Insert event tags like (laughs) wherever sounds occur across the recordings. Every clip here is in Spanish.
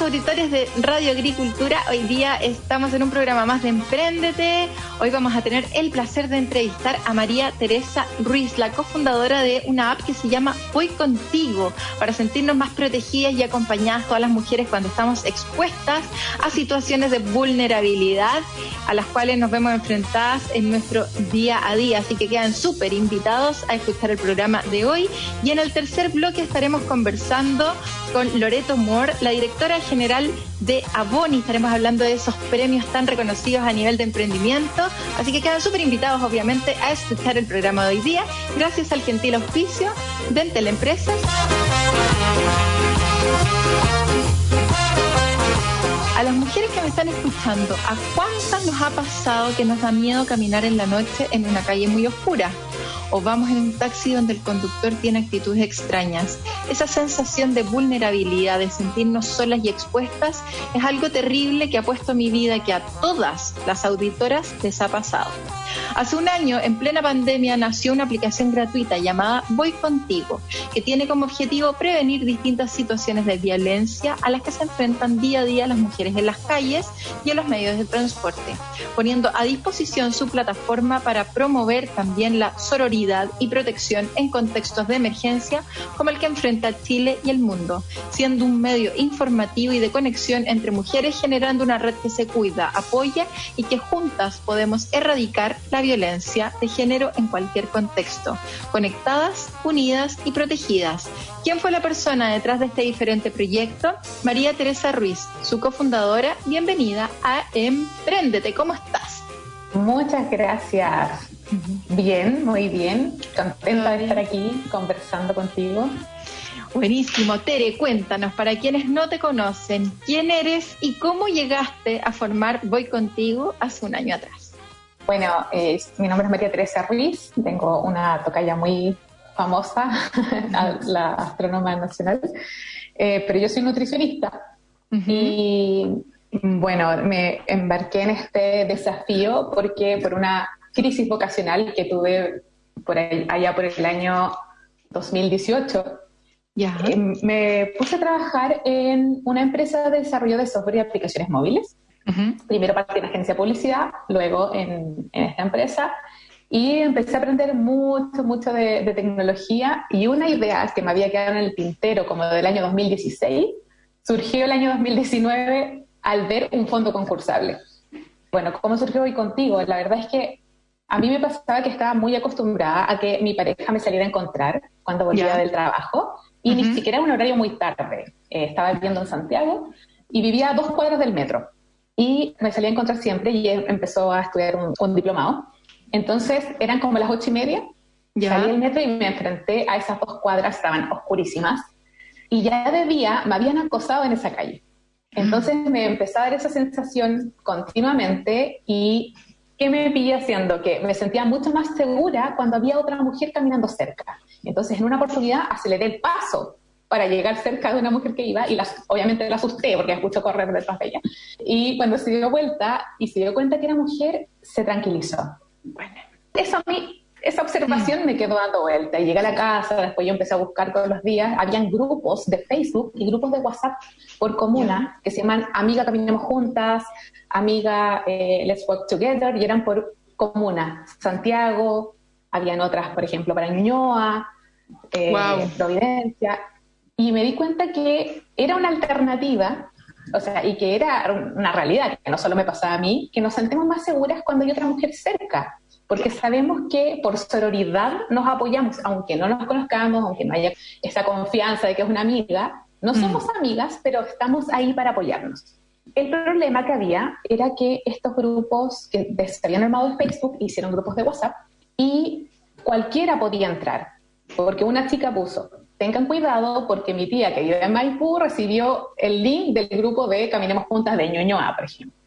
auditores de Radio Agricultura. Hoy día estamos en un programa más de Emprendete. Hoy vamos a tener el placer de entrevistar a María Teresa Ruiz, la cofundadora de una app que se llama Voy Contigo, para sentirnos más protegidas y acompañadas todas las mujeres cuando estamos expuestas a situaciones de vulnerabilidad a las cuales nos vemos enfrentadas en nuestro día a día. Así que quedan súper invitados a escuchar el programa de hoy. Y en el tercer bloque estaremos conversando con Loreto Moore, la directora general de Aboni. Estaremos hablando de esos premios tan reconocidos a nivel de emprendimiento. Así que quedan súper invitados, obviamente, a escuchar el programa de hoy día. Gracias al gentil auspicio de Entel Empresas. A las mujeres que me están escuchando, ¿a cuántas nos ha pasado que nos da miedo caminar en la noche en una calle muy oscura? O vamos en un taxi donde el conductor tiene actitudes extrañas. Esa sensación de vulnerabilidad, de sentirnos solas y expuestas, es algo terrible que ha puesto mi vida, que a todas las auditoras les ha pasado. Hace un año, en plena pandemia, nació una aplicación gratuita llamada Voy Contigo, que tiene como objetivo prevenir distintas situaciones de violencia a las que se enfrentan día a día las mujeres en las calles y en los medios de transporte, poniendo a disposición su plataforma para promover también la sororidad y protección en contextos de emergencia como el que enfrenta Chile y el mundo, siendo un medio informativo y de conexión entre mujeres generando una red que se cuida, apoya y que juntas podemos erradicar la violencia de género en cualquier contexto, conectadas, unidas y protegidas. ¿Quién fue la persona detrás de este diferente proyecto? María Teresa Ruiz, su cofundadora. Bienvenida a Emprendete. ¿Cómo estás? Muchas gracias. Bien, muy bien. Contenta de estar aquí conversando contigo. Buenísimo. Tere, cuéntanos, para quienes no te conocen, quién eres y cómo llegaste a formar Voy Contigo hace un año atrás. Bueno, mi nombre es María Teresa Ruiz, tengo una tocaya muy famosa, (laughs) la astrónoma nacional, eh, pero yo soy nutricionista. Y bueno, me embarqué en este desafío porque por una crisis vocacional que tuve por allá por el año 2018, eh, me puse a trabajar en una empresa de desarrollo de software y aplicaciones móviles. Primero partí en agencia de publicidad, luego en, esta empresa, y empecé a aprender mucho, mucho de, tecnología. Y una idea que me había quedado en el tintero como del año 2016 surgió el año 2019 al ver un fondo concursable. Bueno, ¿cómo surgió hoy contigo? La verdad es que a mí me pasaba que estaba muy acostumbrada a que mi pareja me saliera a encontrar cuando volvía del trabajo y ni siquiera un horario muy tarde. Eh, estaba viviendo en Santiago y vivía a dos cuadras del metro y me salía a encontrar siempre y empezó a estudiar un, diplomado. Entonces eran como las ocho y media, ¿Ya? salí del metro y me enfrenté a esas dos cuadras, estaban oscurísimas, y ya de día me habían acosado en esa calle. Entonces me empezó a dar esa sensación continuamente y ¿qué me pillé haciendo? Que me sentía mucho más segura cuando había otra mujer caminando cerca. Entonces en una oportunidad aceleré el paso para llegar cerca de una mujer que iba y las, obviamente la asusté porque escucho correr detrás de ella. Y cuando se dio vuelta y se dio cuenta que era mujer, se tranquilizó. Bueno, eso a mí, esa observación me quedó dando vuelta. Y llegué a la casa, después yo empecé a buscar todos los días. Habían grupos de Facebook y grupos de WhatsApp por comuna que se llaman Amiga Caminemos Juntas, Amiga eh, Let's Work Together, y eran por comuna. Santiago, habían otras, por ejemplo, para Ñuñoa, eh, Providencia y me di cuenta que era una alternativa, o sea, y que era una realidad, que no solo me pasaba a mí, que nos sentimos más seguras cuando hay otra mujer cerca, porque sabemos que por sororidad nos apoyamos, aunque no nos conozcamos, aunque no haya esa confianza de que es una amiga, no mm. somos amigas, pero estamos ahí para apoyarnos. El problema que había era que estos grupos que se habían armado en Facebook hicieron grupos de WhatsApp y cualquiera podía entrar, porque una chica puso, tengan cuidado porque mi tía que vive en Maipú recibió el link del grupo de Caminemos Juntas de Ñuñoa, por ejemplo.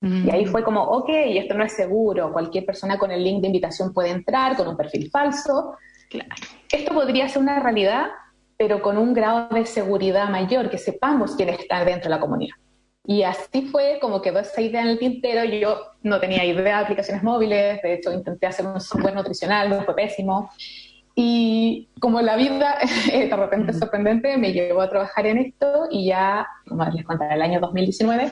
Y ahí fue como, ok, esto no es seguro, cualquier persona con el link de invitación puede entrar con un perfil falso. Claro. Esto podría ser una realidad, pero con un grado de seguridad mayor, que sepamos quién está dentro de la comunidad. Y así fue como quedó esa idea en el tintero. Yo no tenía idea de aplicaciones móviles, de hecho intenté hacer un software nutricional, no fue pésimo. Y como la vida (laughs) de repente sorprendente me llevó a trabajar en esto y ya, como les contaré, el año 2019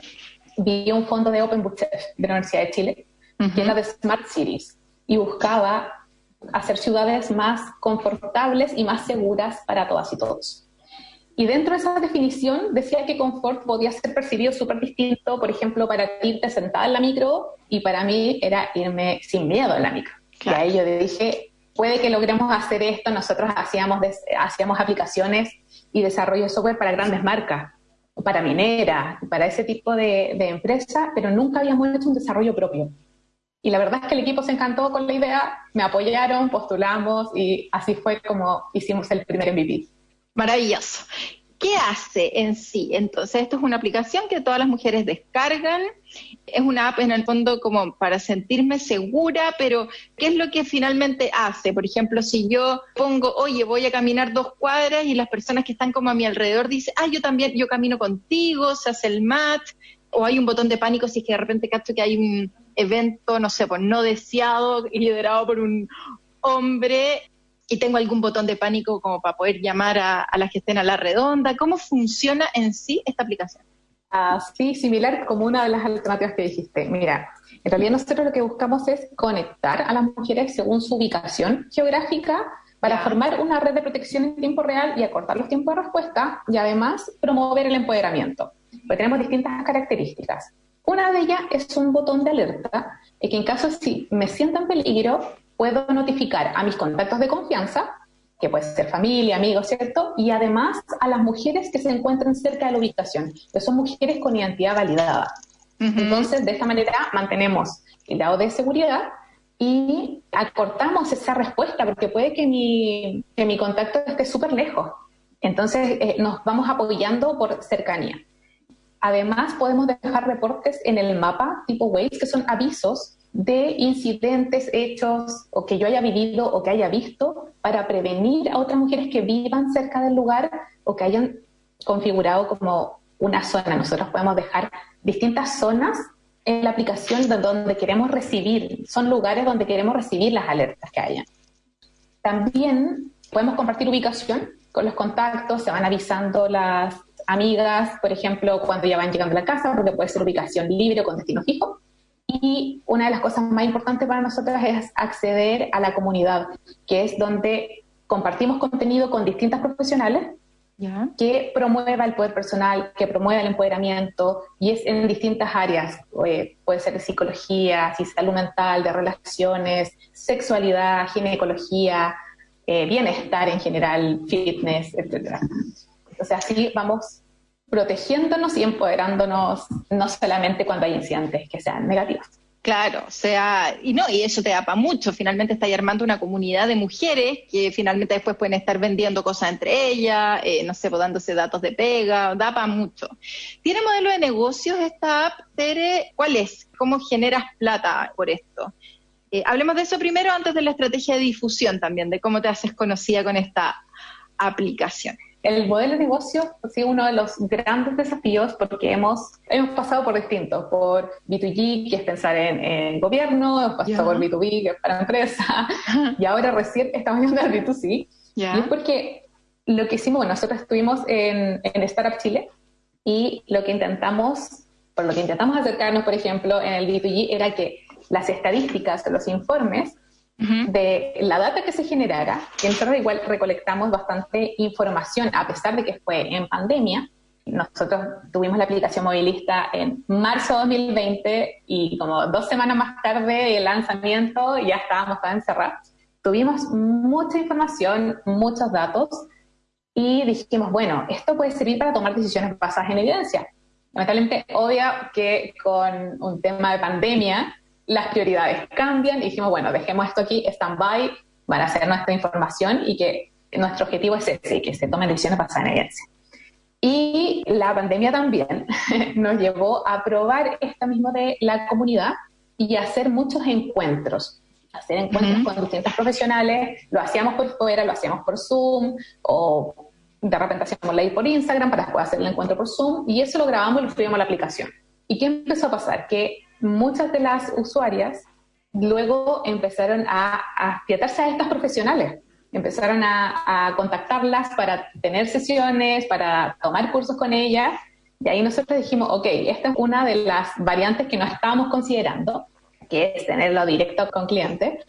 vi un fondo de Open de la Universidad de Chile, que es la de Smart Cities, y buscaba hacer ciudades más confortables y más seguras para todas y todos. Y dentro de esa definición decía que confort podía ser percibido súper distinto, por ejemplo, para ti irte sentada en la micro y para mí era irme sin miedo en la micro. Y ahí yo dije, puede que logremos hacer esto. Nosotros hacíamos, hacíamos aplicaciones y desarrollo de software para grandes marcas para minera, para ese tipo de, de empresas, pero nunca habíamos hecho un desarrollo propio. Y la verdad es que el equipo se encantó con la idea, me apoyaron, postulamos y así fue como hicimos el primer MVP. Maravilloso. ¿Qué hace en sí? Entonces, esto es una aplicación que todas las mujeres descargan. Es una app en el fondo como para sentirme segura, pero ¿qué es lo que finalmente hace? Por ejemplo, si yo pongo, oye, voy a caminar dos cuadras y las personas que están como a mi alrededor dicen, ah, yo también, yo camino contigo, se hace el match, o hay un botón de pánico si es que de repente cacho que hay un evento, no sé, pues no deseado, liderado por un hombre, y tengo algún botón de pánico como para poder llamar a, a las que estén a la redonda. ¿Cómo funciona en sí esta aplicación? Así, similar como una de las alternativas que dijiste. Mira, en realidad nosotros lo que buscamos es conectar a las mujeres según su ubicación geográfica para formar una red de protección en tiempo real y acortar los tiempos de respuesta y además promover el empoderamiento. Porque tenemos distintas características. Una de ellas es un botón de alerta, que en caso si me siento en peligro, puedo notificar a mis contactos de confianza, que puede ser familia, amigos, ¿cierto? Y además a las mujeres que se encuentran cerca de la ubicación, que son mujeres con identidad validada. Entonces, de esta manera mantenemos el lado de seguridad y acortamos esa respuesta, porque puede que mi, que mi contacto esté súper lejos. Entonces, eh, nos vamos apoyando por cercanía. Además, podemos dejar reportes en el mapa tipo Waze, que son avisos de incidentes, hechos o que yo haya vivido o que haya visto para prevenir a otras mujeres que vivan cerca del lugar o que hayan configurado como una zona. Nosotros podemos dejar distintas zonas en la aplicación de donde queremos recibir, son lugares donde queremos recibir las alertas que hayan. También podemos compartir ubicación con los contactos, se van avisando las amigas, por ejemplo, cuando ya van llegando a la casa, porque puede ser ubicación libre o con destino fijo. Y una de las cosas más importantes para nosotras es acceder a la comunidad, que es donde compartimos contenido con distintas profesionales que promueva el poder personal, que promueva el empoderamiento, y es en distintas áreas, eh, puede ser de psicología, salud mental, de relaciones, sexualidad, ginecología, eh, bienestar en general, fitness, etc. O sea, así vamos protegiéndonos y empoderándonos no solamente cuando hay incidentes que sean negativos. Claro, o sea, y no, y eso te da para mucho. Finalmente está armando una comunidad de mujeres que finalmente después pueden estar vendiendo cosas entre ellas, eh, no sé, pues dándose datos de pega, da para mucho. ¿Tiene modelo de negocios esta app, Tere? ¿Cuál es? ¿Cómo generas plata por esto? Eh, hablemos de eso primero antes de la estrategia de difusión también, de cómo te haces conocida con esta aplicación. El modelo de negocio ha sido uno de los grandes desafíos porque hemos, hemos pasado por distintos, por B2G, que es pensar en, gobierno, hemos pasado por B2B, que es para empresa, (laughs) y ahora recién estamos viendo al B2C. Y es porque lo que hicimos, bueno, nosotros estuvimos en, en Startup Chile y lo que intentamos, por lo que intentamos acercarnos, por ejemplo, en el B2G era que las estadísticas, los informes, de la data que se generara, que nosotros igual recolectamos bastante información, a pesar de que fue en pandemia. Nosotros tuvimos la aplicación movilista en marzo de 2020 y como dos semanas más tarde del lanzamiento ya estábamos tan encerrados. Tuvimos mucha información, muchos datos y dijimos, bueno, esto puede servir para tomar decisiones basadas en evidencia. Lamentablemente, obvio que con un tema de pandemia, las prioridades cambian y dijimos, bueno, dejemos esto aquí, stand-by, van a ser nuestra información y que nuestro objetivo es ese, que se tomen decisiones basadas en evidencia. Y la pandemia también (laughs) nos llevó a probar esto mismo de la comunidad y hacer muchos encuentros. Hacer encuentros con distintos profesionales, lo hacíamos por fuera, lo hacíamos por Zoom, o de repente hacíamos la por Instagram para después hacer el encuentro por Zoom, y eso lo grabamos y lo subíamos a la aplicación. ¿Y qué empezó a pasar? Que muchas de las usuarias luego empezaron a, a a estas profesionales empezaron a, contactarlas para tener sesiones, para tomar cursos con ellas. Y ahí nosotros dijimos, ok, esta es una de las variantes que no estábamos considerando, que es tenerlo directo con clientes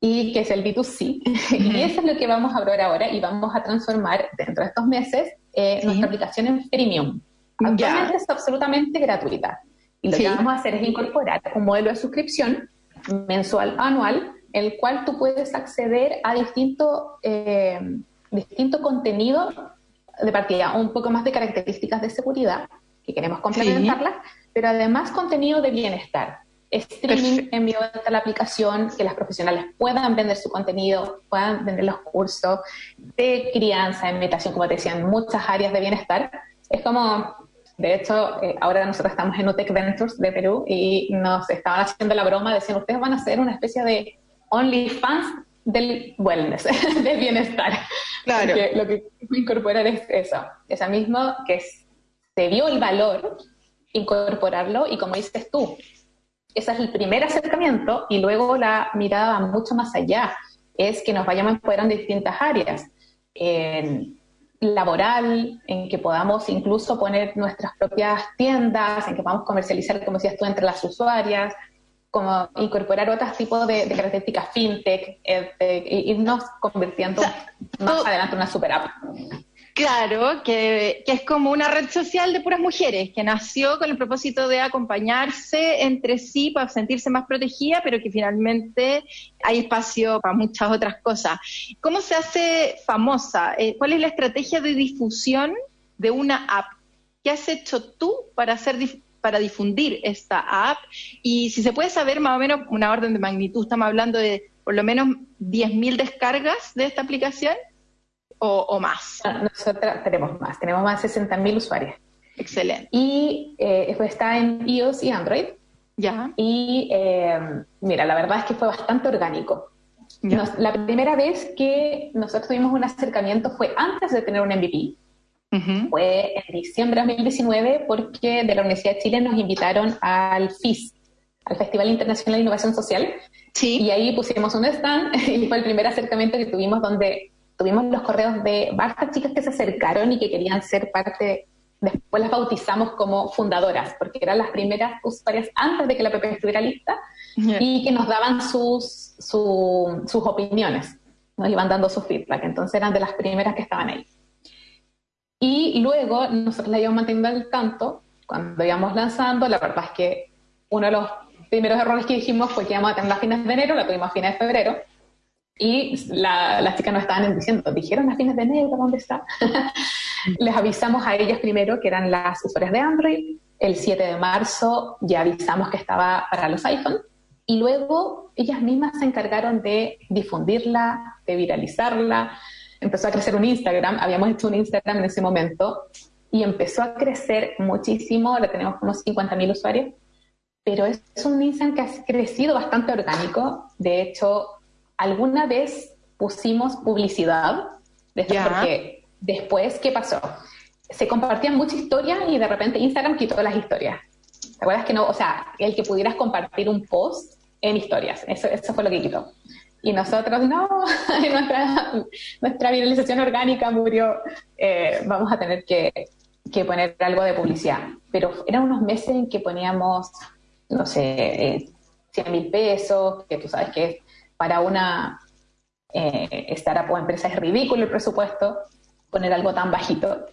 y que es el B2C. (laughs) y eso es lo que vamos a ver ahora y vamos a transformar dentro de estos meses eh, nuestra aplicación en freemium. Actualmente es absolutamente gratuita. Y lo que vamos a hacer es incorporar un modelo de suscripción mensual, anual, el cual tú puedes acceder a distinto, eh, distinto contenido de partida, un poco más de características de seguridad, que queremos complementarlas, pero además contenido de bienestar. Streaming en vivo de la aplicación, que las profesionales puedan vender su contenido, puedan vender los cursos de crianza, en meditación, como te decía, en muchas áreas de bienestar. Es como, de hecho, eh, ahora nosotros estamos en UTEC Ventures de Perú y nos estaban haciendo la broma, decían, ustedes van a hacer una especie de OnlyFans del wellness, (laughs) del bienestar. Claro. Porque lo que incorporar es eso, esa mismo que se vio el valor, incorporarlo y como dices tú, ese es el primer acercamiento y luego la mirada va mucho más allá, es que nos vayamos empoderando en distintas áreas, en laboral, en que podamos incluso poner nuestras propias tiendas, en que podamos comercializar, como decías tú, entre las usuarias, como incorporar otros tipos de, características fintech, e irnos convirtiendo más adelante en una super app. Claro, que, que, es como una red social de puras mujeres, que nació con el propósito de acompañarse entre sí para sentirse más protegida, pero que finalmente hay espacio para muchas otras cosas. ¿Cómo se hace famosa? Eh, ¿Cuál es la estrategia de difusión de una app? ¿Qué has hecho tú para hacer para difundir esta app y si se puede saber más o menos una orden de magnitud, estamos hablando de por lo menos 10.000 descargas de esta aplicación o, más. Nosotros tenemos más, tenemos más de 60.000 usuarios. Excelente. Y eh, está en iOS y Android. Ya. Y eh, mira, la verdad es que fue bastante orgánico. la primera vez que nosotros tuvimos un acercamiento fue antes de tener un MVP. Fue en diciembre de 2019 porque de la Universidad de Chile nos invitaron al FIS, al Festival Internacional de Innovación Social. Sí. Y ahí pusimos un stand (laughs) y fue el primer acercamiento que tuvimos donde tuvimos los correos de varias chicas que se acercaron y que querían ser parte, después las bautizamos como fundadoras, porque eran las primeras usuarias antes de que la PP estuviera lista y que nos daban sus, sus opiniones, nos iban dando su feedback, entonces eran de las primeras que estaban ahí. Y luego nosotros la íbamos manteniendo al tanto cuando íbamos lanzando. La verdad es que uno de los primeros errores que dijimos fue que íbamos a tener a fines de enero, la tuvimos a fines de febrero. Y las chicas nos estaban diciendo, dijeron a fines de enero, ¿dónde está? (laughs) Les avisamos a ellas primero que eran las usuarias de Android. El 7 de marzo ya avisamos que estaba para los iPhone. Y luego ellas mismas se encargaron de difundirla, de viralizarla, empezó a crecer un Instagram, habíamos hecho un Instagram en ese momento y empezó a crecer muchísimo, le tenemos unos 50.000 usuarios, pero es un Instagram que ha crecido bastante orgánico. De hecho, alguna vez pusimos publicidad, porque después, ¿qué pasó? Se compartían muchas historias y de repente Instagram quitó las historias. ¿Te acuerdas que no? O sea, el que pudieras compartir un post en historias, eso, eso fue lo que quitó. Y nosotros, no, (laughs) nuestra, nuestra viralización orgánica murió, eh, vamos a tener que, que, poner algo de publicidad. Pero eran unos meses en que poníamos, no sé, eh, 100 mil pesos, que tú sabes que para una eh, startup o empresa es ridículo el presupuesto, poner algo tan bajito.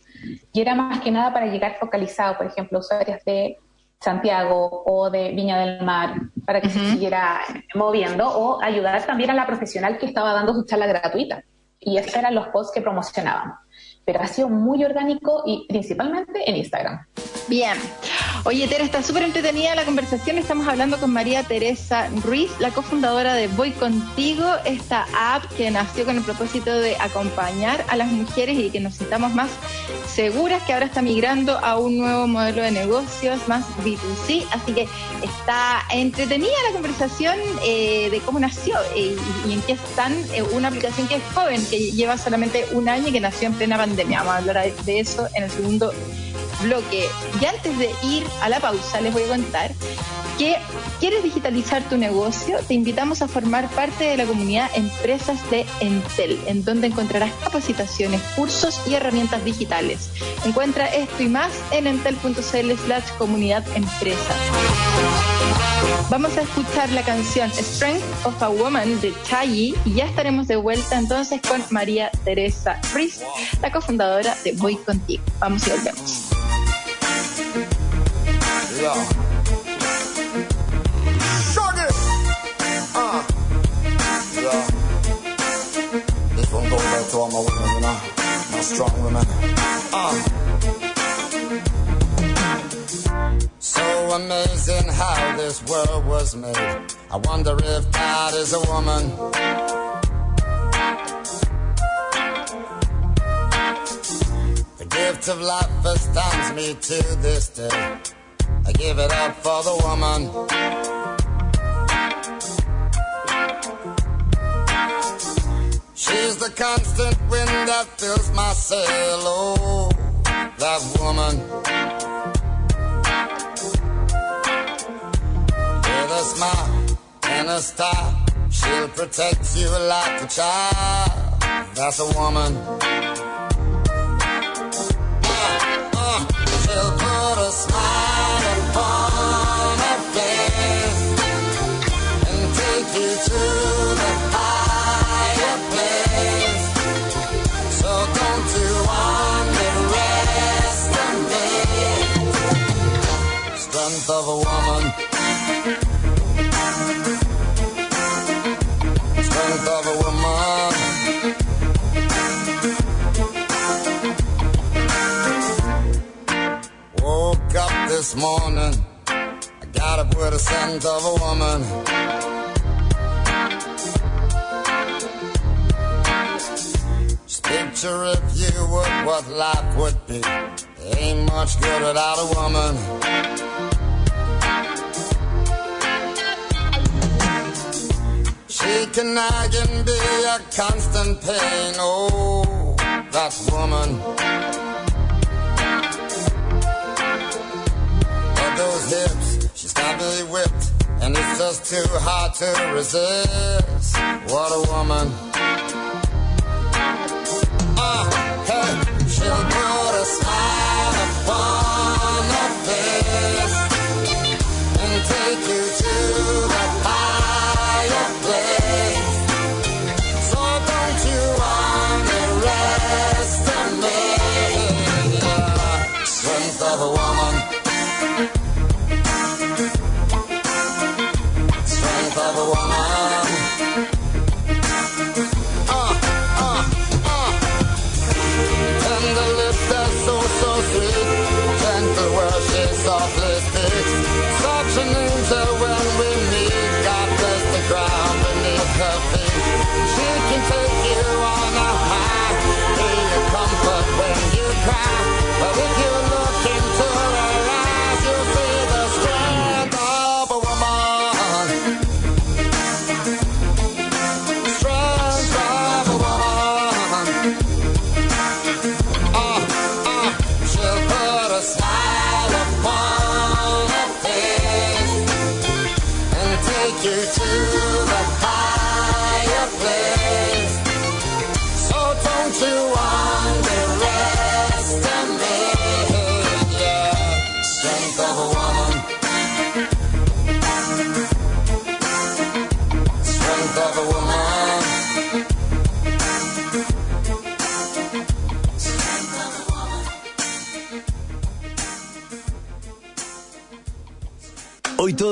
Y era más que nada para llegar focalizado, por ejemplo, usuarios de Santiago o de Viña del Mar para que se siguiera moviendo o ayudar también a la profesional que estaba dando su charla gratuita. Y esos eran los posts que promocionábamos. Muy orgánico y principalmente en Instagram. Bien. Oye, Tere, está súper entretenida la conversación. Estamos hablando con María Teresa Ruiz, la cofundadora de Voy Contigo, esta app que nació con el propósito de acompañar a las mujeres y que nos sintamos más seguras, que ahora está migrando a un nuevo modelo de negocios, más B2C. Así que está entretenida la conversación eh, de cómo nació y, en qué están. Eh, una aplicación que es joven, que lleva solamente un año y que nació en plena pandemia. Vamos a hablar de eso en el segundo bloque. Y antes de ir a la pausa, les voy a contar que quieres digitalizar tu negocio, te invitamos a formar parte de la comunidad Empresas de Entel, en donde encontrarás capacitaciones, cursos y herramientas digitales. Encuentra esto y más en entel.cl slash comunidad empresas. Vamos a escuchar la canción Strength of a Woman de Chayi y ya estaremos de vuelta entonces con María Teresa Ruiz, la cofundadora de Voy Contigo. Vamos y volvemos. Yeah. To all my women, you know? My strong women. Uh. So amazing how this world was made. I wonder if God is a woman. The gift of life astounds me to this day. I give it up for the woman. The constant wind that fills my sail. Oh, that woman. With a smile and a star, she'll protect you like a child. That's a woman. Strength of a woman. Woke up this morning, I got up with a scent of a woman. Just picture if you would what life would be. Ain't much good without a woman. She can nagging be a constant pain. Oh, that woman. But those hips, she's got me whipped, and it's just too hard to resist. What a woman. Ah, hey, she'll put a smile upon her face and take you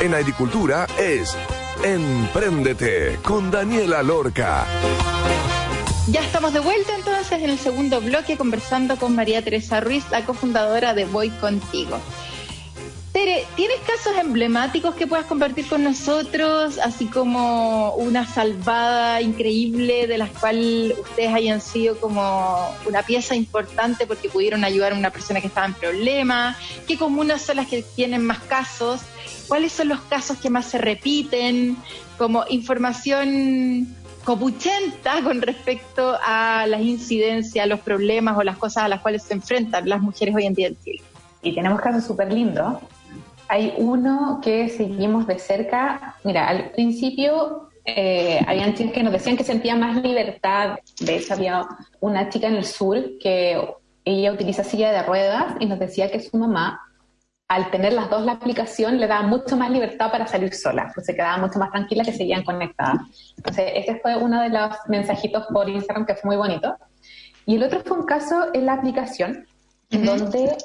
En agricultura es Empréndete con Daniela Lorca. Ya estamos de vuelta entonces en el segundo bloque conversando con María Teresa Ruiz, la cofundadora de Voy Contigo. Tere, ¿tienes casos emblemáticos que puedas compartir con nosotros, así como una salvada increíble de las cuales ustedes hayan sido como una pieza importante porque pudieron ayudar a una persona que estaba en problemas? ¿Qué comunas son las que tienen más casos? ¿Cuáles son los casos que más se repiten? Como información copuchenta con respecto a las incidencias, los problemas o las cosas a las cuales se enfrentan las mujeres hoy en día en Chile. Y tenemos casos súper lindos hay uno que seguimos de cerca. Mira, al principio eh, habían chicas que nos decían que sentían más libertad. De hecho, había una chica en el sur que ella utiliza silla de ruedas y nos decía que su mamá, al tener las dos la aplicación, le daba mucho más libertad para salir sola, pues se quedaba mucho más tranquila que seguían conectadas. Entonces, ese fue uno de los mensajitos por Instagram que fue muy bonito. Y el otro fue un caso en la aplicación, en donde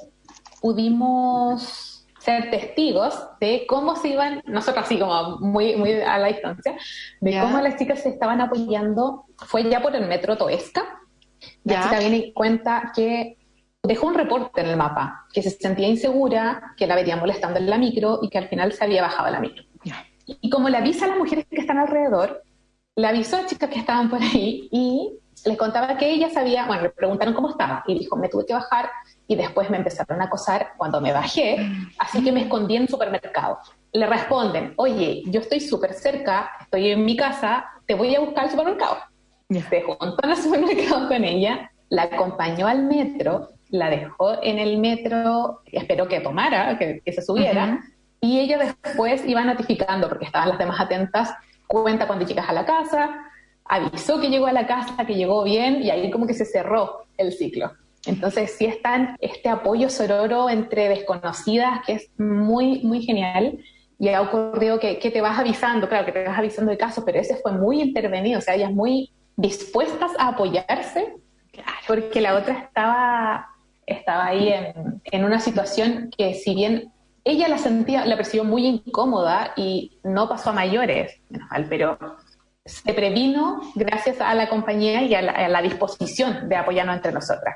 pudimos ser testigos de cómo se iban, nosotros así como muy, muy a la distancia, de cómo las chicas se estaban apoyando, fue ya por el metro Toesca, la chica viene y cuenta que dejó un reporte en el mapa, que se sentía insegura, que la veía molestando en la micro y que al final se había bajado la micro. Y como le avisa a las mujeres que están alrededor, le avisó a chicas que estaban por ahí y les contaba que ella sabía, bueno, le preguntaron cómo estaba y dijo, me tuve que bajar y después me empezaron a acosar cuando me bajé, así que me escondí en supermercado. Le responden, oye, yo estoy súper cerca, estoy en mi casa, te voy a buscar al supermercado. Se juntó en el supermercado con ella, la acompañó al metro, la dejó en el metro, esperó que tomara, que, se subiera, y ella después iba notificando, porque estaban las demás atentas, cuenta cuando llegas a la casa, avisó que llegó a la casa, que llegó bien, y ahí como que se cerró el ciclo. Entonces sí está este apoyo sororo entre desconocidas que es muy, muy genial. Y ha ocurrido que, te vas avisando, claro que te vas avisando de casos, pero ese fue muy intervenido, o sea, ellas muy dispuestas a apoyarse, porque la otra estaba, estaba ahí en, en una situación que si bien ella la sentía, la percibió muy incómoda y no pasó a mayores, menos mal, pero se previno gracias a la compañía y a la, disposición de apoyarnos entre nosotras.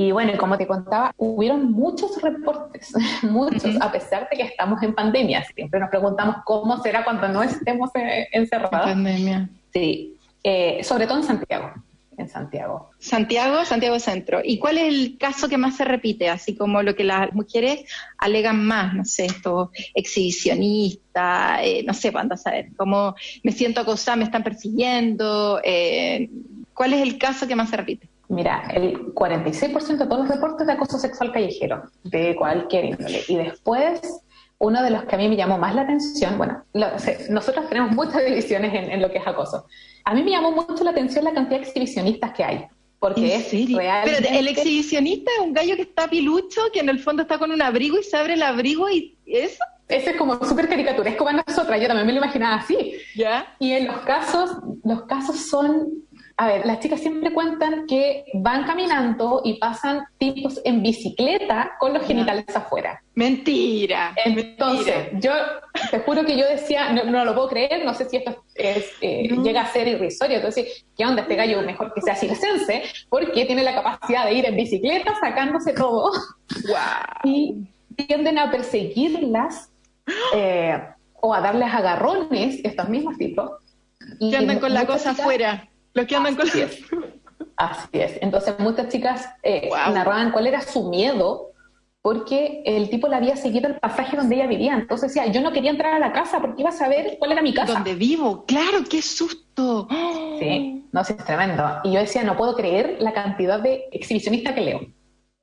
Y bueno, como te contaba, hubieron muchos reportes, (laughs) muchos, a pesar de que estamos en pandemia. Siempre nos preguntamos cómo será cuando no estemos eh, encerrados. En pandemia. Sí, eh, sobre todo en Santiago en Santiago. Santiago, Santiago Centro. ¿Y cuál es el caso que más se repite? Así como lo que las mujeres alegan más, no sé, esto, exhibicionista, eh, no sé, cuándo saber, cómo me siento acosada, me están persiguiendo. Eh, ¿Cuál es el caso que más se repite? Mira, el 46% de todos los reportes de acoso sexual callejero, de cualquier índole. Y después, uno de los que a mí me llamó más la atención, bueno, nosotros tenemos muchas (laughs) divisiones en, lo que es acoso. A mí me llamó mucho la atención la cantidad de exhibicionistas que hay. Porque es real. Pero el exhibicionista es un gallo que está pilucho, que en el fondo está con un abrigo y se abre el abrigo y eso. Ese es como súper caricaturesco para nosotras, yo también me lo imaginaba así. ¿Ya? Y en los casos, los casos son a ver, las chicas siempre cuentan que van caminando y pasan tipos en bicicleta con los genitales afuera. Mentira. Entonces, yo te juro que yo decía, no, lo puedo creer, no sé si esto es, eh, llega a ser irrisorio. Entonces, ¿qué onda este gallo? Mejor que sea circense, porque tiene la capacidad de ir en bicicleta sacándose todo. Y tienden a perseguirlas eh, o a darles agarrones, estos mismos tipos. Y andan con la cosa afuera los que andan con Así es. (laughs) Así es. Entonces muchas chicas eh, narraban cuál era su miedo porque el tipo la había seguido el pasaje donde ella vivía. Entonces decía, yo no quería entrar a la casa porque iba a saber cuál era mi casa. Donde vivo, claro, qué susto. Sí, no, sí, es tremendo. Y yo decía, no puedo creer la cantidad de exhibicionistas que leo.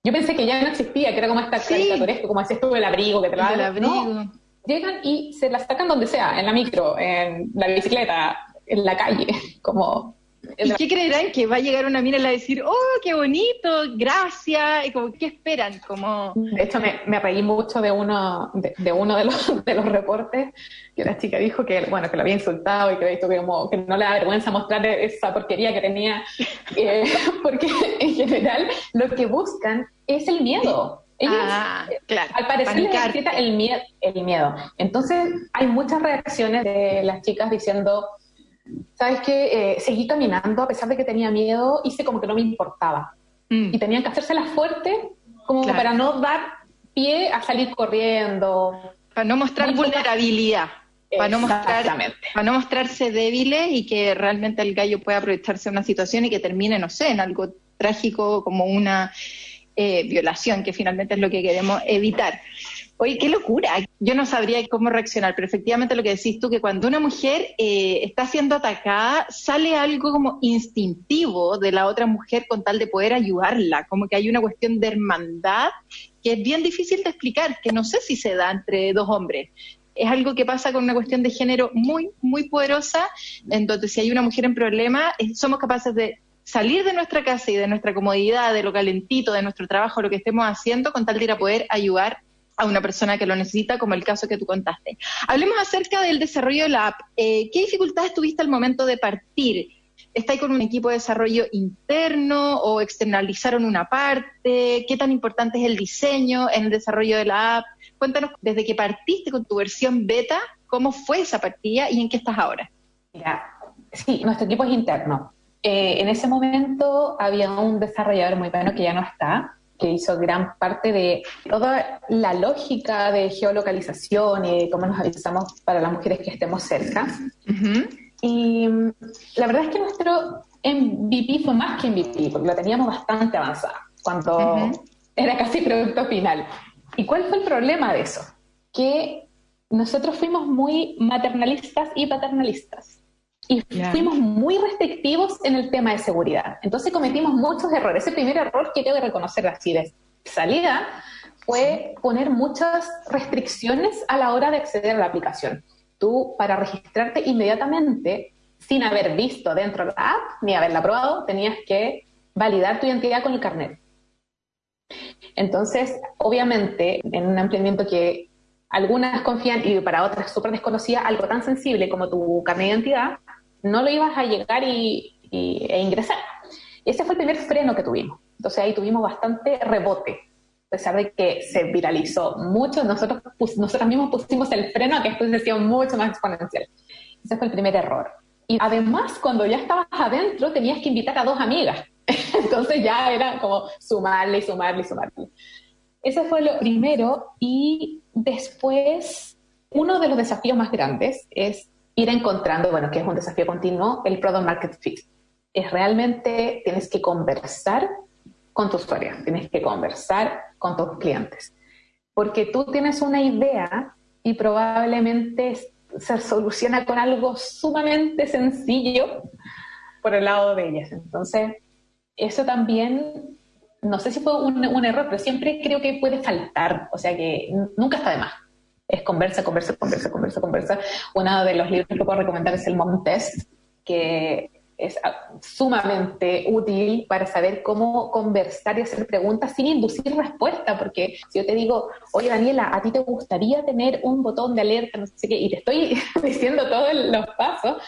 Yo pensé que ya no existía, que era como esta Sí. caricaturesco, como decías tú, el abrigo que te El abrigo. llegan y se la sacan donde sea, en la micro, en la bicicleta, en la calle, (laughs) como... ¿Y qué creerán? Que va a llegar una mina y le va a decir, oh, qué bonito, gracias, y como, ¿qué esperan? Como, De hecho, me, me reí mucho de uno de, de uno de los, de los reportes que la chica dijo que, bueno, que lo había insultado y que, había visto que, como, que no le da vergüenza mostrar esa porquería que tenía, (laughs) eh, porque en general lo que buscan es el miedo. Ellos, ah, claro, al parecer les excita el, mie- el miedo. Entonces, hay muchas reacciones de las chicas diciendo, ¿sabes qué? Eh, seguí caminando a pesar de que tenía miedo, hice como que no me importaba. Mm. Y tenían que hacérselas fuerte como Claro. para no dar pie a salir corriendo. Para no mostrar vulnerabilidad, para no, mostrar, para no mostrarse débiles y que realmente el gallo pueda aprovecharse de una situación y que termine, no sé, en algo trágico como una eh, violación, que finalmente es lo que queremos evitar. Oye, qué locura. Yo no sabría cómo reaccionar, pero efectivamente lo que decís tú, que cuando una mujer eh, está siendo atacada, sale algo como instintivo de la otra mujer con tal de poder ayudarla, como que hay una cuestión de hermandad que es bien difícil de explicar, que no sé si se da entre dos hombres. Es algo que pasa con una cuestión de género muy, muy poderosa, en donde si hay una mujer en problema, eh, somos capaces de salir de nuestra casa y de nuestra comodidad, de lo calentito, de nuestro trabajo, lo que estemos haciendo, con tal de ir a poder ayudar a una persona que lo necesita, como el caso que tú contaste. Hablemos acerca del desarrollo de la app. Eh, ¿Qué dificultades tuviste al momento de partir? ¿Estáis con un equipo de desarrollo interno o externalizaron una parte? ¿Qué tan importante es el diseño en el desarrollo de la app? Cuéntanos, desde que partiste con tu versión beta, ¿cómo fue esa partida y en qué estás ahora? Mira, sí, nuestro equipo es interno. Eh, en ese momento había un desarrollador muy bueno que ya no está, que hizo gran parte de toda la lógica de geolocalización y de cómo nos avisamos para las mujeres que estemos cerca. Y mm, la verdad es que nuestro MVP fue más que MVP, porque lo teníamos bastante avanzado cuando era casi producto final. ¿Y cuál fue el problema de eso? Que nosotros fuimos muy maternalistas y paternalistas. Y fuimos muy restrictivos en el tema de seguridad. Entonces cometimos muchos errores. Ese primer error que tengo que reconocer así de salida fue poner muchas restricciones a la hora de acceder a la aplicación. Tú, para registrarte inmediatamente, sin haber visto dentro de la app ni haberla probado, tenías que validar tu identidad con el carnet. Entonces, obviamente, en un emprendimiento que algunas confían y para otras súper desconocida, algo tan sensible como tu carnet de identidad, no lo ibas a llegar y, y- e ingresar. Ese fue el primer freno que tuvimos. Entonces ahí tuvimos bastante rebote. A pesar de que se viralizó mucho, nosotros, pus- nosotros mismos pusimos el freno a que esto se hacía mucho más exponencial. Ese fue el primer error. Y además, cuando ya estabas adentro, tenías que invitar a dos amigas. (laughs) Entonces ya era como sumarle y sumarle y sumarle. Ese fue lo primero. Y después, uno de los desafíos más grandes es ir encontrando, bueno, que es un desafío continuo, el Product Market Fit. Es realmente, tienes que conversar con tu usuario, tienes que conversar con tus clientes. Porque tú tienes una idea y probablemente se soluciona con algo sumamente sencillo por el lado de ellas. Entonces, eso también, no sé si fue un, un error, pero siempre creo que puede faltar, o sea que nunca está de más. Es conversa, conversa, conversa, conversa, conversa. Uno de los libros que puedo recomendar es el Mom Test, que es ah, sumamente útil para saber cómo conversar y hacer preguntas sin inducir respuesta, porque si yo te digo, oye Daniela, ¿a ti te gustaría tener un botón de alerta, no sé qué, y te estoy (laughs) diciendo todos los pasos,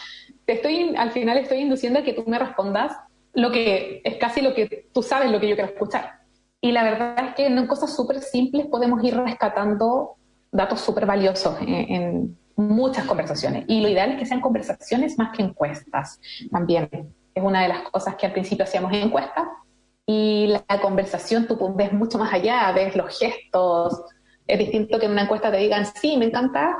te estoy, al final estoy induciendo a que tú me respondas lo que es casi lo que tú sabes lo que yo quiero escuchar. Y la verdad es que en cosas súper simples podemos ir rescatando datos súper valiosos en, en muchas conversaciones. Y lo ideal es que sean conversaciones más que encuestas también. Es una de las cosas que al principio hacíamos en encuestas. Y la conversación tú ves mucho más allá, ves los gestos. Es distinto que en una encuesta te digan, sí, me encanta,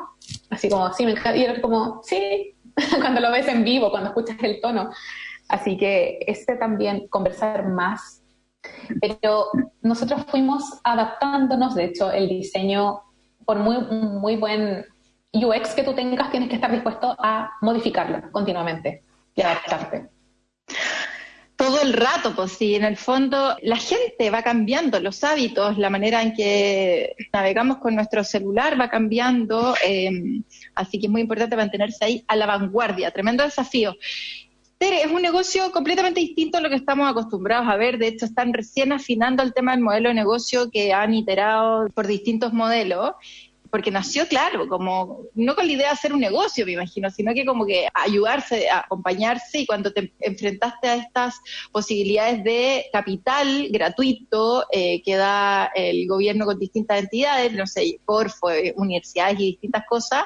así como, sí, me encanta, y es como, sí, (laughs) cuando lo ves en vivo, cuando escuchas el tono. Así que ese también, conversar más. Pero nosotros fuimos adaptándonos, de hecho, el diseño, por muy, muy buen UX que tú tengas, tienes que estar dispuesto a modificarlo continuamente y adaptarte. Todo el rato, pues sí, en el fondo la gente va cambiando, los hábitos, la manera en que navegamos con nuestro celular va cambiando, eh, así que es muy importante mantenerse ahí a la vanguardia, tremendo desafío. Tere, es un negocio completamente distinto a lo que estamos acostumbrados a ver. De hecho, están recién afinando el tema del modelo de negocio que han iterado por distintos modelos porque nació, claro, como no con la idea de hacer un negocio, me imagino, sino que como que ayudarse, acompañarse y cuando te enfrentaste a estas posibilidades de capital gratuito eh, que da el gobierno con distintas entidades, no sé, Corfo, universidades y distintas cosas,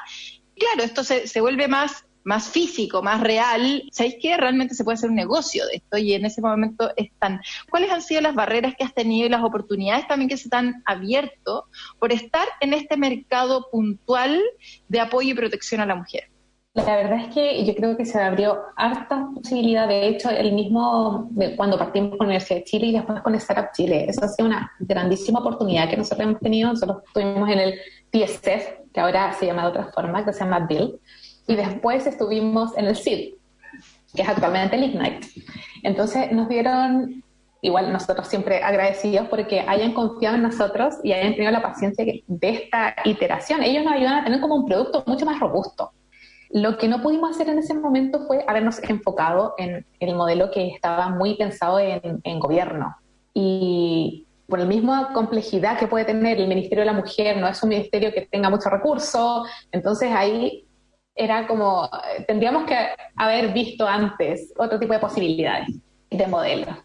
claro, esto se, se vuelve más más físico, más real, ¿sabéis que realmente se puede hacer un negocio de esto? Y en ese momento están. ¿Cuáles han sido las barreras que has tenido y las oportunidades también que se te han abierto por estar en este mercado puntual de apoyo y protección a la mujer? La verdad es que yo creo que se abrió harta posibilidad. De hecho, el mismo cuando partimos con la Universidad de Chile y después con Startup Chile, eso ha sido una grandísima oportunidad que nosotros hemos tenido. Nosotros estuvimos en el TSF, que ahora se llama de otra forma, que se llama Build y después estuvimos en el CID, que es actualmente el Ignite. Entonces nos dieron, igual nosotros siempre agradecidos porque hayan confiado en nosotros y hayan tenido la paciencia de esta iteración. Ellos nos ayudan a tener como un producto mucho más robusto. Lo que no pudimos hacer en ese momento fue habernos enfocado en el modelo que estaba muy pensado en, en gobierno. Y por la misma complejidad que puede tener el Ministerio de la Mujer, no es un ministerio que tenga muchos recursos, entonces ahí era como, tendríamos que haber visto antes otro tipo de posibilidades de modelos.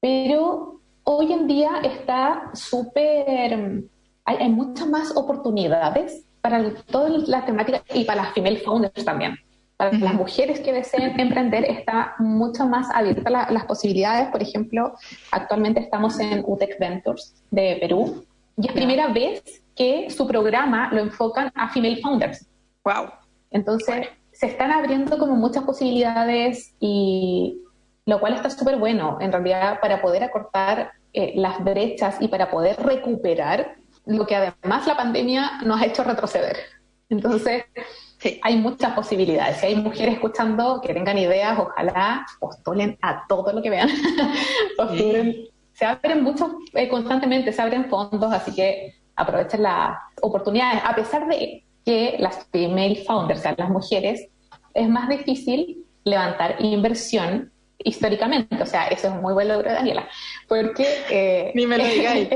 Pero hoy en día está súper, hay, muchas más oportunidades para todas las temáticas y para las female founders también. Para las mujeres que deseen emprender está mucho más abierta las posibilidades. Por ejemplo, actualmente estamos en UTEC Ventures de Perú y es primera vez que su programa lo enfocan a female founders. Wow. Entonces, se están abriendo como muchas posibilidades y lo cual está súper bueno, en realidad, para poder acortar eh, las brechas y para poder recuperar lo que además la pandemia nos ha hecho retroceder. Entonces, hay muchas posibilidades. Si hay mujeres escuchando que tengan ideas, ojalá postulen a todo lo que vean. (laughs) postulen. Se abren muchos, eh, constantemente se abren fondos, así que aprovechen las oportunidades. A pesar de que las female founders, o sea, las mujeres, es más difícil levantar inversión históricamente. O sea, eso es muy buen logro de Daniela. Porque. Eh, Ni me lo digáis.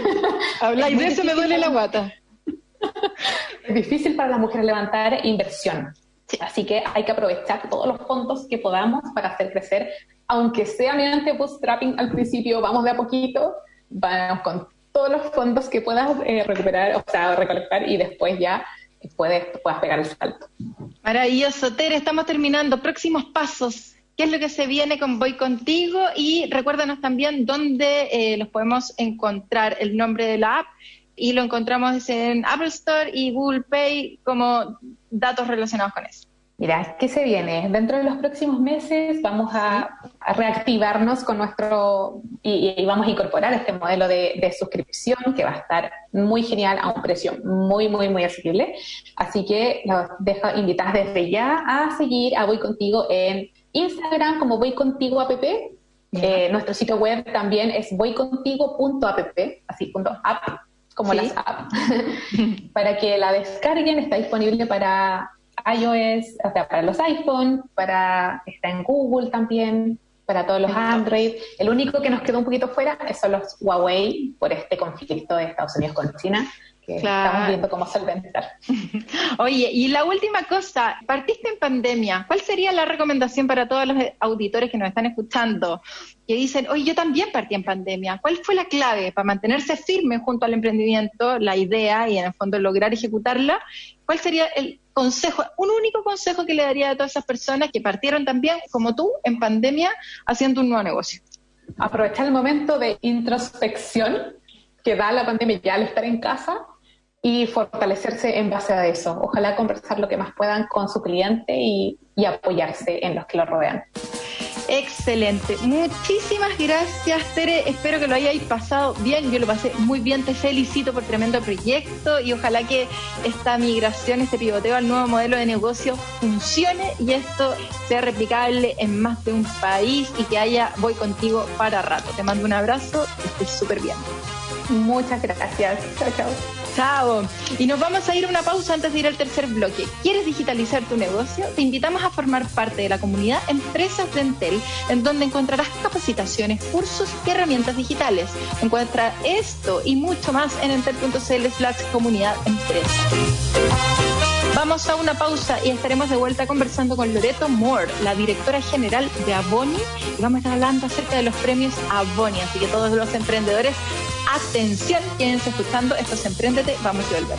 (laughs) Habláis de eso, me duele la guata. (laughs) es difícil para las mujeres levantar inversión. Así que hay que aprovechar todos los fondos que podamos para hacer crecer, aunque sea mediante bootstrapping al principio, vamos de a poquito, vamos con todos los fondos que puedas eh, recuperar, o sea, recolectar y después ya puedes, puedas pegar el salto. Maravilloso, Tere, estamos terminando. Próximos pasos. ¿Qué es lo que se viene con Voy Contigo? Y recuérdanos también dónde eh, los podemos encontrar, el nombre de la app. Y lo encontramos en Apple Store y Google Pay como datos relacionados con eso. Mira, ¿qué se viene? Dentro de los próximos meses vamos a, reactivarnos con nuestro y, vamos a incorporar este modelo de, suscripción que va a estar muy genial a un precio muy, muy, muy accesible. Así que los dejo invitadas desde ya a seguir a Voy Contigo en Instagram como Voy Contigo app. Eh, nuestro sitio web también es voycontigo.app, así punto app, como las apps, (laughs) para que la descarguen. Está disponible para iOS, o sea, para los iPhone, para, está en Google también, para todos los Android. El único que nos quedó un poquito fuera son los Huawei por este conflicto de Estados Unidos con China. Que estamos viendo cómo solventar. (laughs) Oye, y la última cosa, partiste en pandemia. ¿Cuál sería la recomendación para todos los auditores que nos están escuchando? Que dicen, oye, yo también partí en pandemia. ¿Cuál fue la clave para mantenerse firme junto al emprendimiento, la idea y en el fondo lograr ejecutarla? ¿Cuál sería el consejo, un único consejo que le daría a todas esas personas que partieron también, como tú, en pandemia, haciendo un nuevo negocio? Aprovechar el momento de introspección que da la pandemia ya al estar en casa y fortalecerse en base a eso. Ojalá conversar lo que más puedan con su cliente y, y apoyarse en los que lo rodean. Excelente. Muchísimas gracias, Tere. Espero que lo hayáis pasado bien. Yo lo pasé muy bien. Te felicito por tremendo proyecto y ojalá que esta migración, este pivoteo al nuevo modelo de negocio funcione y esto sea replicable en más de un país y que haya Voy contigo para rato. Te mando un abrazo estés súper bien. Muchas gracias. Chao, chao. Chao. Y nos vamos a ir a una pausa antes de ir al tercer bloque. ¿Quieres digitalizar tu negocio? Te invitamos a formar parte de la comunidad Empresas de Entel, en donde encontrarás capacitaciones, cursos y herramientas digitales. Encuentra esto y mucho más en entel.cl slash comunidad empresa. Vamos a una pausa y estaremos de vuelta conversando con Loreto Moore, la directora general de Aboni, y vamos a estar hablando acerca de los premios Aboni. Así que todos los emprendedores Atención, quédense escuchando, esto es Emprendete, vamos a volver.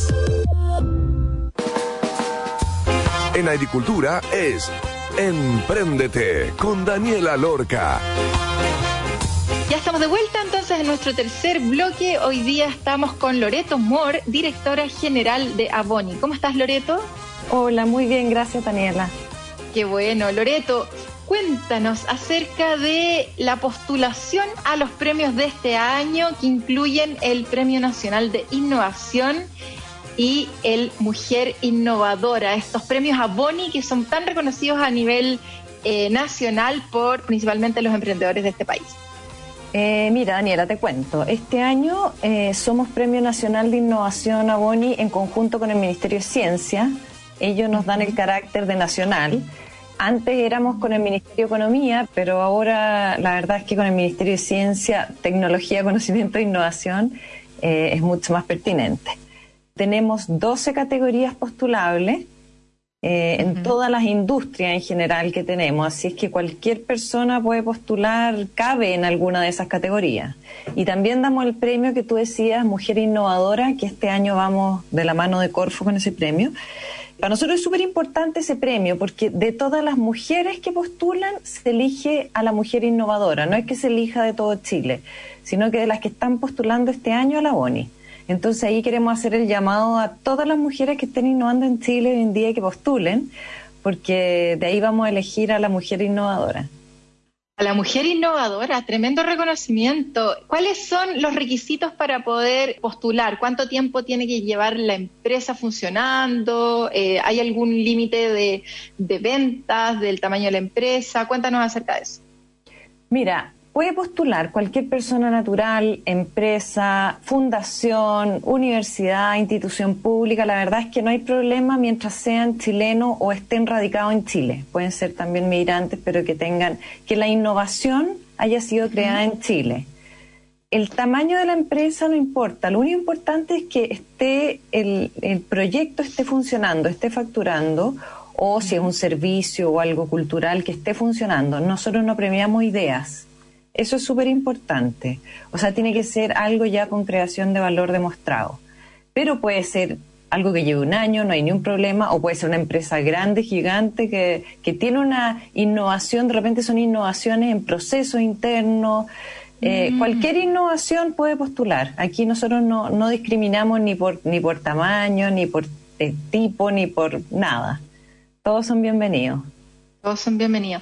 En agricultura es Emprendete con Daniela Lorca. Ya estamos de vuelta entonces en nuestro tercer bloque. Hoy día estamos con Loreto Moore, directora general de Aboni. ¿Cómo estás, Loreto? Hola, muy bien, gracias, Daniela. Qué bueno, Loreto. Cuéntanos acerca de la postulación a los premios de este año que incluyen el Premio Nacional de Innovación y el Mujer Innovadora, estos premios a Boni que son tan reconocidos a nivel eh, nacional por principalmente los emprendedores de este país. Eh, mira, Daniela, te cuento. Este año eh, somos Premio Nacional de Innovación a Boni en conjunto con el Ministerio de Ciencia. Ellos nos dan el carácter de nacional. Antes éramos con el Ministerio de Economía, pero ahora la verdad es que con el Ministerio de Ciencia, Tecnología, Conocimiento e Innovación es mucho más pertinente tenemos 12 categorías postulables eh, en todas las industrias en general que tenemos, así es que cualquier persona puede postular, cabe en alguna de esas categorías. Y también damos el premio que tú decías, Mujer Innovadora, que este año vamos de la mano de Corfo con ese premio. Para nosotros es súper importante ese premio porque de todas las mujeres que postulan se elige a la mujer innovadora, no es que se elija de todo Chile, sino que de las que están postulando este año a la BONI. Entonces ahí queremos hacer el llamado a todas las mujeres que estén innovando en Chile hoy en día que postulen, porque de ahí vamos a elegir a la mujer innovadora. A la mujer innovadora, tremendo reconocimiento. ¿Cuáles son los requisitos para poder postular? ¿Cuánto tiempo tiene que llevar la empresa funcionando? Eh, ¿Hay algún límite de, de ventas, del tamaño de la empresa? Cuéntanos acerca de eso. Mira, Puede postular cualquier persona natural, empresa, fundación, universidad, institución pública. La verdad es que no hay problema mientras sean chilenos o estén radicados en Chile. Pueden ser también migrantes, pero que tengan, que la innovación haya sido creada en Chile. El tamaño de la empresa no importa. Lo único importante es que esté el, el proyecto esté funcionando, esté facturando o si es un servicio o algo cultural que esté funcionando. Nosotros no premiamos ideas eso es súper importante. O sea, tiene que ser algo ya con creación de valor demostrado. Pero puede ser algo que lleve un año, no hay ningún problema, o puede ser una empresa grande, gigante, que, que tiene una innovación, de repente son innovaciones en procesos internos. Eh, mm. Cualquier innovación puede postular. Aquí nosotros no, no discriminamos ni por, ni por tamaño, ni por eh, tipo, ni por nada. Todos son bienvenidos. Todos son bienvenidos.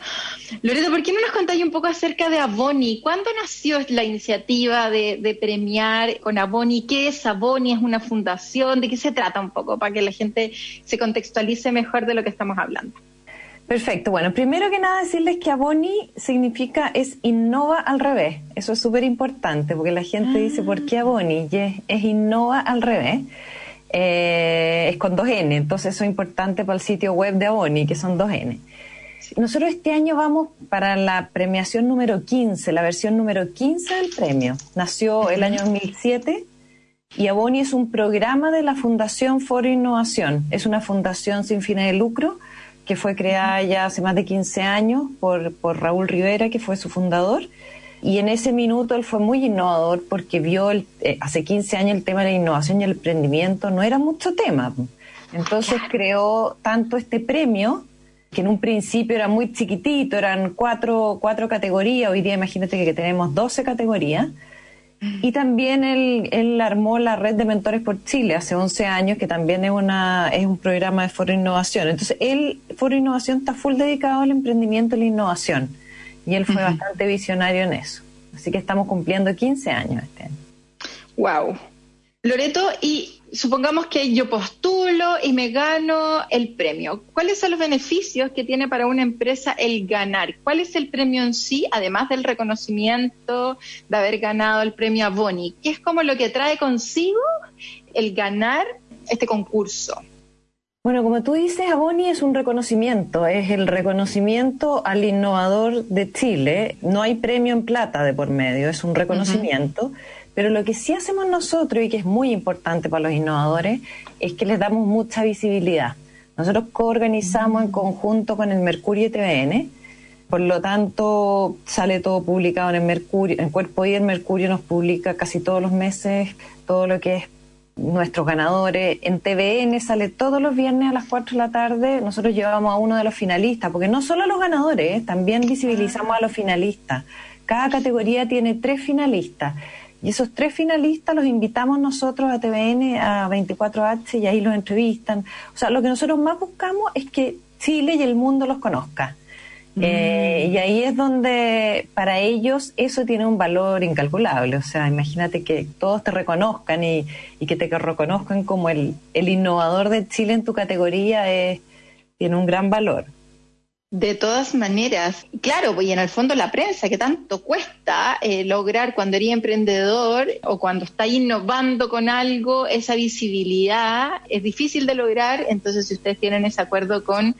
Loreto, ¿por qué no nos contáis un poco acerca de Aboni? ¿Cuándo nació la iniciativa de, premiar con Aboni? ¿Qué es Aboni? ¿Es una fundación? ¿De qué se trata un poco? Para que la gente se contextualice mejor de lo que estamos hablando. Perfecto. Bueno, primero que nada decirles que Aboni significa es innova al revés. Eso es súper importante porque la gente dice, ¿por qué Aboni? Y es, innova al revés. Eh, es con dos N, entonces eso es importante para el sitio web de Aboni, que son dos N. Nosotros este año vamos para la premiación número 15, la versión número 15 del premio. Nació el año 2007 Y Aboni es un programa de la Fundación Foro Innovación. Es una fundación sin fines de lucro que fue creada ya hace más de 15 años por, por Raúl Rivera, que fue su fundador. Y en ese minuto él fue muy innovador porque vio el, eh, hace 15 años el tema de la innovación y el emprendimiento no era mucho tema. Entonces creó tanto este premio, que en un principio era muy chiquitito, eran cuatro, cuatro categorías, hoy día imagínate que tenemos 12 categorías, y también él, él, armó la red de mentores por Chile hace 11 años, que también es, una, es un programa de Foro Innovación. Entonces, él, Foro Innovación, está full dedicado al emprendimiento y la innovación. Y él fue bastante visionario en eso. Así que estamos cumpliendo 15 años este año. Wow. Loreto, y supongamos que yo postulo y me gano el premio. ¿Cuáles son los beneficios que tiene para una empresa el ganar? ¿Cuál es el premio en sí, además del reconocimiento de haber ganado el premio a Boni? ¿Qué es como lo que trae consigo el ganar este concurso? Bueno, como tú dices, Aboni es un reconocimiento, es el reconocimiento al innovador de Chile. No hay premio en plata de por medio, es un reconocimiento. Pero lo que sí hacemos nosotros y que es muy importante para los innovadores es que les damos mucha visibilidad. Nosotros coorganizamos en conjunto con el Mercurio TVN, por lo tanto sale todo publicado en el Mercurio, en Cuerpo y el Mercurio nos publica casi todos los meses todo lo que es nuestros ganadores. En TVN sale todos los viernes a las 4 de la tarde. Nosotros llevamos a uno de los finalistas, porque no solo a los ganadores, también visibilizamos a los finalistas. Cada categoría tiene tres finalistas. Y esos tres finalistas los invitamos nosotros a TVN, a 24H, y ahí los entrevistan. O sea, lo que nosotros más buscamos es que Chile y el mundo los conozca. Mm. Eh, y ahí es donde para ellos eso tiene un valor incalculable. O sea, imagínate que todos te reconozcan y, y que te reconozcan como el, el innovador de Chile en tu categoría es, tiene un gran valor. De todas maneras, claro, y en el fondo la prensa, que tanto cuesta eh, lograr cuando eres emprendedor o cuando está innovando con algo, esa visibilidad es difícil de lograr, entonces si ustedes tienen ese acuerdo con,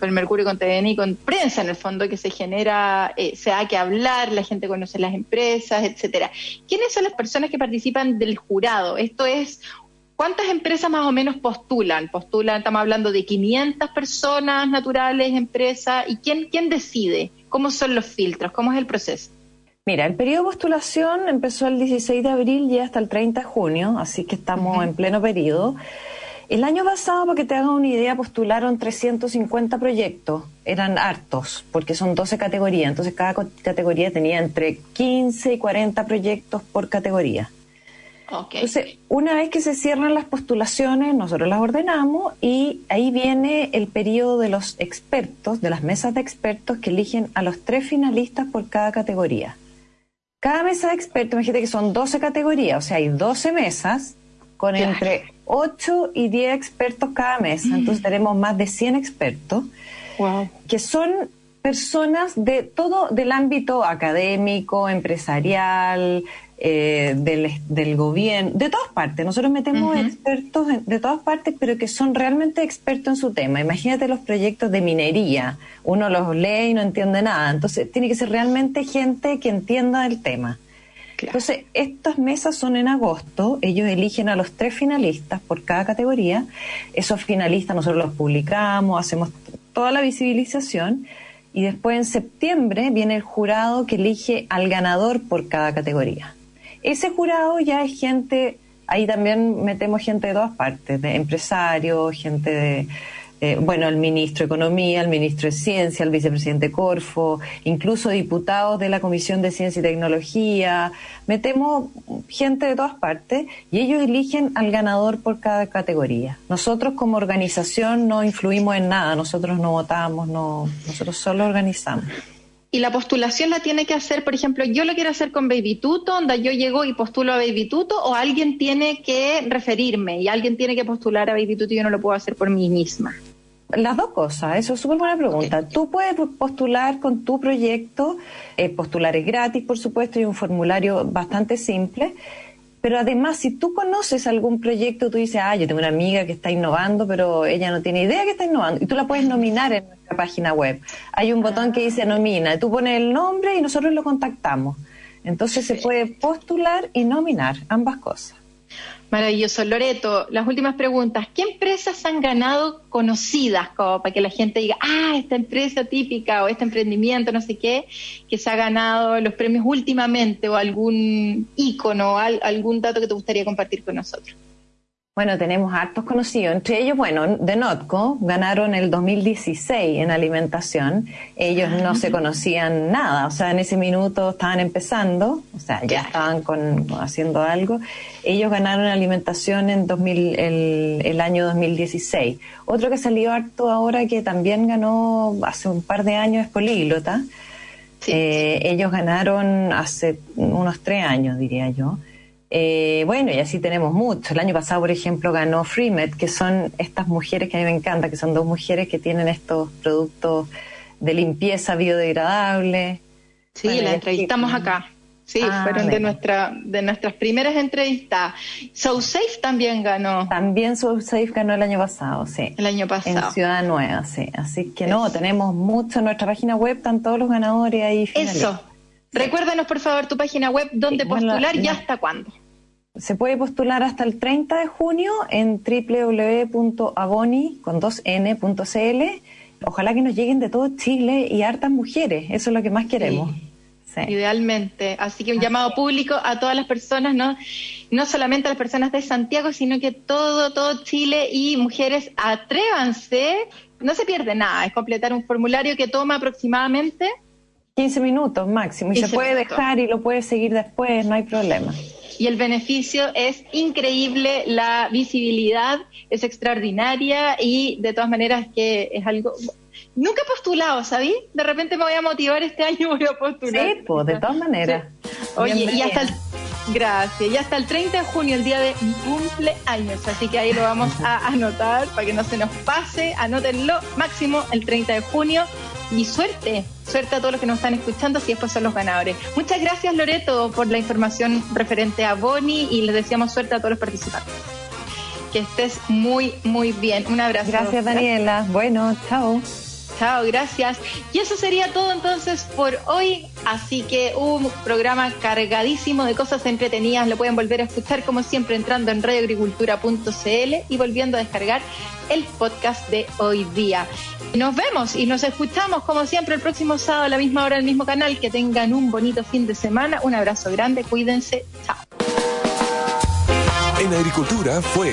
con Mercurio, con TVN y con prensa en el fondo que se genera, eh, se da que hablar, la gente conoce las empresas, etcétera. ¿Quiénes son las personas que participan del jurado? Esto es ¿Cuántas empresas más o menos postulan? Postulan, estamos hablando de 500 personas naturales, empresas, ¿y quién, quién decide? ¿Cómo son los filtros? ¿Cómo es el proceso? Mira, el periodo de postulación empezó el 16 de abril y hasta el 30 de junio, así que estamos en pleno periodo. El año pasado, para que te hagas una idea, postularon 350 proyectos. Eran hartos, porque son 12 categorías. Entonces, cada categoría tenía entre 15 y 40 proyectos por categoría. Entonces, una vez que se cierran las postulaciones, nosotros las ordenamos y ahí viene el periodo de los expertos, de las mesas de expertos que eligen a los tres finalistas por cada categoría. Cada mesa de expertos, imagínate que son 12 categorías, o sea, hay 12 mesas con entre 8 y 10 expertos cada mesa. Mm. Entonces tenemos más de 100 expertos que son personas de todo del ámbito académico, empresarial, eh, del, del, gobierno, de todas partes. Nosotros metemos expertos de todas partes, pero que son realmente expertos en su tema. Imagínate los proyectos de minería. Uno los lee y no entiende nada. Entonces, tiene que ser realmente gente que entienda el tema. Entonces, estas mesas son en agosto. Ellos eligen a los tres finalistas por cada categoría. Esos finalistas nosotros los publicamos, hacemos toda la visibilización. Y después en septiembre viene el jurado que elige al ganador por cada categoría. Ese jurado ya es gente, ahí también metemos gente de todas partes, de empresarios, gente de, eh, bueno, el ministro de Economía, el ministro de Ciencia, el vicepresidente Corfo, incluso diputados de la Comisión de Ciencia y Tecnología. Metemos gente de todas partes y ellos eligen al ganador por cada categoría. Nosotros como organización no influimos en nada, nosotros no votamos, no, nosotros solo organizamos y la postulación la tiene que hacer, por ejemplo, yo lo quiero hacer con Baby Tuto, donde yo llego y postulo a Baby Tuto, o alguien tiene que referirme y alguien tiene que postular a Baby Tuto y yo no lo puedo hacer por mí misma. Las dos cosas, eso es súper buena pregunta. Tú puedes postular con tu proyecto, eh, postular es gratis, por supuesto, y un formulario bastante simple. Pero además, si tú conoces algún proyecto, tú dices, ah, yo tengo una amiga que está innovando, pero ella no tiene idea que está innovando. Y tú la puedes nominar en nuestra página web. Hay un botón que dice nomina. Tú pones el nombre y nosotros lo contactamos. Entonces se puede postular y nominar, ambas cosas. Maravilloso. Loreto, las últimas preguntas. ¿Qué empresas han ganado conocidas como para que la gente diga, ah, esta empresa típica o este emprendimiento, no sé qué, que se ha ganado los premios últimamente o algún ícono, o algún dato que te gustaría compartir con nosotros? Bueno, tenemos hartos conocidos, entre ellos, bueno, de Notco ganaron el 2016 en alimentación. Ellos no se conocían nada, o sea, en ese minuto estaban empezando, o sea, ya estaban con, haciendo algo. Ellos ganaron alimentación en 2000, el, año 2016. Otro que salió harto ahora que también ganó hace un par de años es Políglota. Eh, ellos ganaron hace unos tres años, diría yo. Eh, bueno, y así tenemos mucho. El año pasado, por ejemplo, ganó Freemed, que son estas mujeres que a mí me encanta, que son dos mujeres que tienen estos productos de limpieza biodegradable. Sí, la entrevistamos acá. Sí, ah, fueron de nuestra de nuestras primeras entrevistas. SoSafe también ganó. También SoSafe ganó el año pasado, sí. El año pasado. En Ciudad Nueva, sí. Así que no, tenemos mucho en nuestra página web, están todos los ganadores ahí. Eso. Recuérdanos, por favor, tu página web, dónde postular y hasta cuándo. Se puede postular hasta el 30 de junio en www.aboni con Ojalá que nos lleguen de todo Chile y hartas mujeres. Eso es lo que más queremos. Idealmente. Así que un llamado público a todas las personas, no, no solamente a las personas de Santiago, sino que todo, todo Chile y mujeres, atrévanse. No se pierde nada. Es completar un formulario que toma aproximadamente 15 minutos máximo. Y se puede dejar y lo puede seguir después, no hay problema y el beneficio es increíble, la visibilidad es extraordinaria y de todas maneras que es algo... Nunca he postulado, ¿sabí? De repente me voy a motivar este (laughs) año voy a postular. Sí, pues de todas maneras. Oye, y hasta el... Gracias. Y hasta el 30 de junio, el día de mi cumpleaños. Así que ahí lo vamos a (laughs) anotar para que no se nos pase. Anótenlo máximo el 30 de junio y suerte, suerte a todos los que nos están escuchando si después son los ganadores. Muchas gracias Loreto por la información referente a Boni y les deseamos suerte a todos los participantes. Que estés muy, muy bien. Un abrazo. Gracias Daniela. Bueno, chao. Chao, gracias. Y eso sería todo entonces por hoy. Así que un programa cargadísimo de cosas entretenidas. Lo pueden volver a escuchar como siempre entrando en radioagricultura.cl y volviendo a descargar el podcast de hoy día. Nos vemos y nos escuchamos como siempre el próximo sábado a la misma hora, el mismo canal. Que tengan un bonito fin de semana. Un abrazo grande. Cuídense. Chao. En Agricultura fue